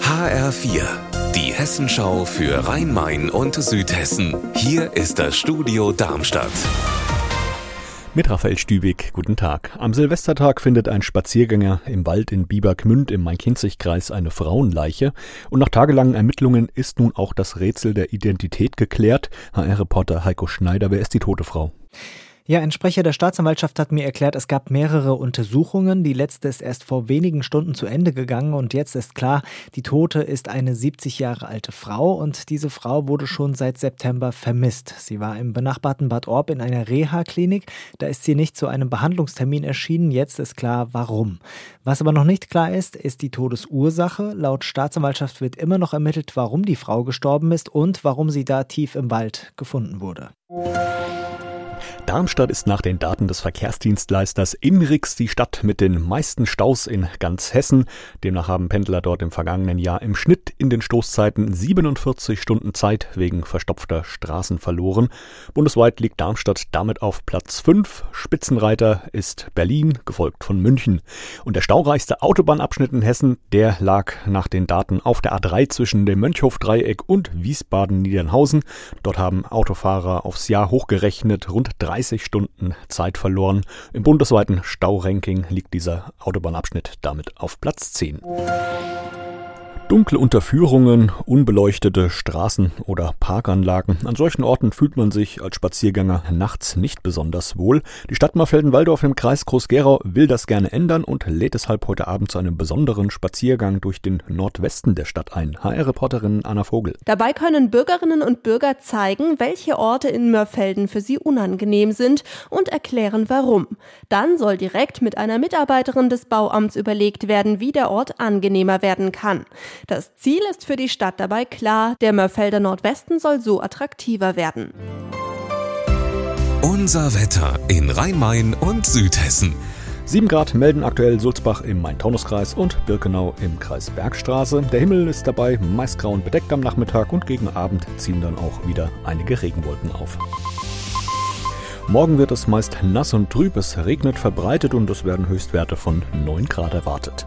HR4, die Hessenschau für Rhein-Main und Südhessen. Hier ist das Studio Darmstadt. Mit Raphael Stübig, guten Tag. Am Silvestertag findet ein Spaziergänger im Wald in Biebergmünd im Main-Kinzig-Kreis eine Frauenleiche. Und nach tagelangen Ermittlungen ist nun auch das Rätsel der Identität geklärt. HR-Reporter Heiko Schneider, wer ist die tote Frau? Ja, ein Sprecher der Staatsanwaltschaft hat mir erklärt, es gab mehrere Untersuchungen. Die letzte ist erst vor wenigen Stunden zu Ende gegangen und jetzt ist klar, die Tote ist eine 70 Jahre alte Frau und diese Frau wurde schon seit September vermisst. Sie war im benachbarten Bad Orb in einer Reha-Klinik. Da ist sie nicht zu einem Behandlungstermin erschienen. Jetzt ist klar, warum. Was aber noch nicht klar ist, ist die Todesursache. Laut Staatsanwaltschaft wird immer noch ermittelt, warum die Frau gestorben ist und warum sie da tief im Wald gefunden wurde. Darmstadt ist nach den Daten des Verkehrsdienstleisters Inrix die Stadt mit den meisten Staus in ganz Hessen. Demnach haben Pendler dort im vergangenen Jahr im Schnitt in den Stoßzeiten 47 Stunden Zeit wegen verstopfter Straßen verloren. Bundesweit liegt Darmstadt damit auf Platz 5. Spitzenreiter ist Berlin, gefolgt von München. Und der staureichste Autobahnabschnitt in Hessen, der lag nach den Daten auf der A3 zwischen dem Mönchhof-Dreieck und Wiesbaden-Niedernhausen. Dort haben Autofahrer aufs Jahr hochgerechnet rund 30 Stunden Zeit verloren. Im bundesweiten Stauranking liegt dieser Autobahnabschnitt damit auf Platz 10. Dunkle Unterführungen, unbeleuchtete Straßen oder Parkanlagen. An solchen Orten fühlt man sich als Spaziergänger nachts nicht besonders wohl. Die Stadt Marfelden-Walldorf im Kreis Groß-Gerau will das gerne ändern und lädt deshalb heute Abend zu einem besonderen Spaziergang durch den Nordwesten der Stadt ein. HR-Reporterin Anna Vogel. Dabei können Bürgerinnen und Bürger zeigen, welche Orte in Mörfelden für sie unangenehm sind und erklären, warum. Dann soll direkt mit einer Mitarbeiterin des Bauamts überlegt werden, wie der Ort angenehmer werden kann. Das Ziel ist für die Stadt dabei klar, der Mörfelder Nordwesten soll so attraktiver werden. Unser Wetter in Rhein-Main und Südhessen. 7 Grad melden aktuell Sulzbach im Main-Taunus-Kreis und Birkenau im Kreis Bergstraße. Der Himmel ist dabei meist grau und bedeckt am Nachmittag und gegen Abend ziehen dann auch wieder einige Regenwolken auf. Morgen wird es meist nass und trüb, es regnet verbreitet und es werden Höchstwerte von 9 Grad erwartet.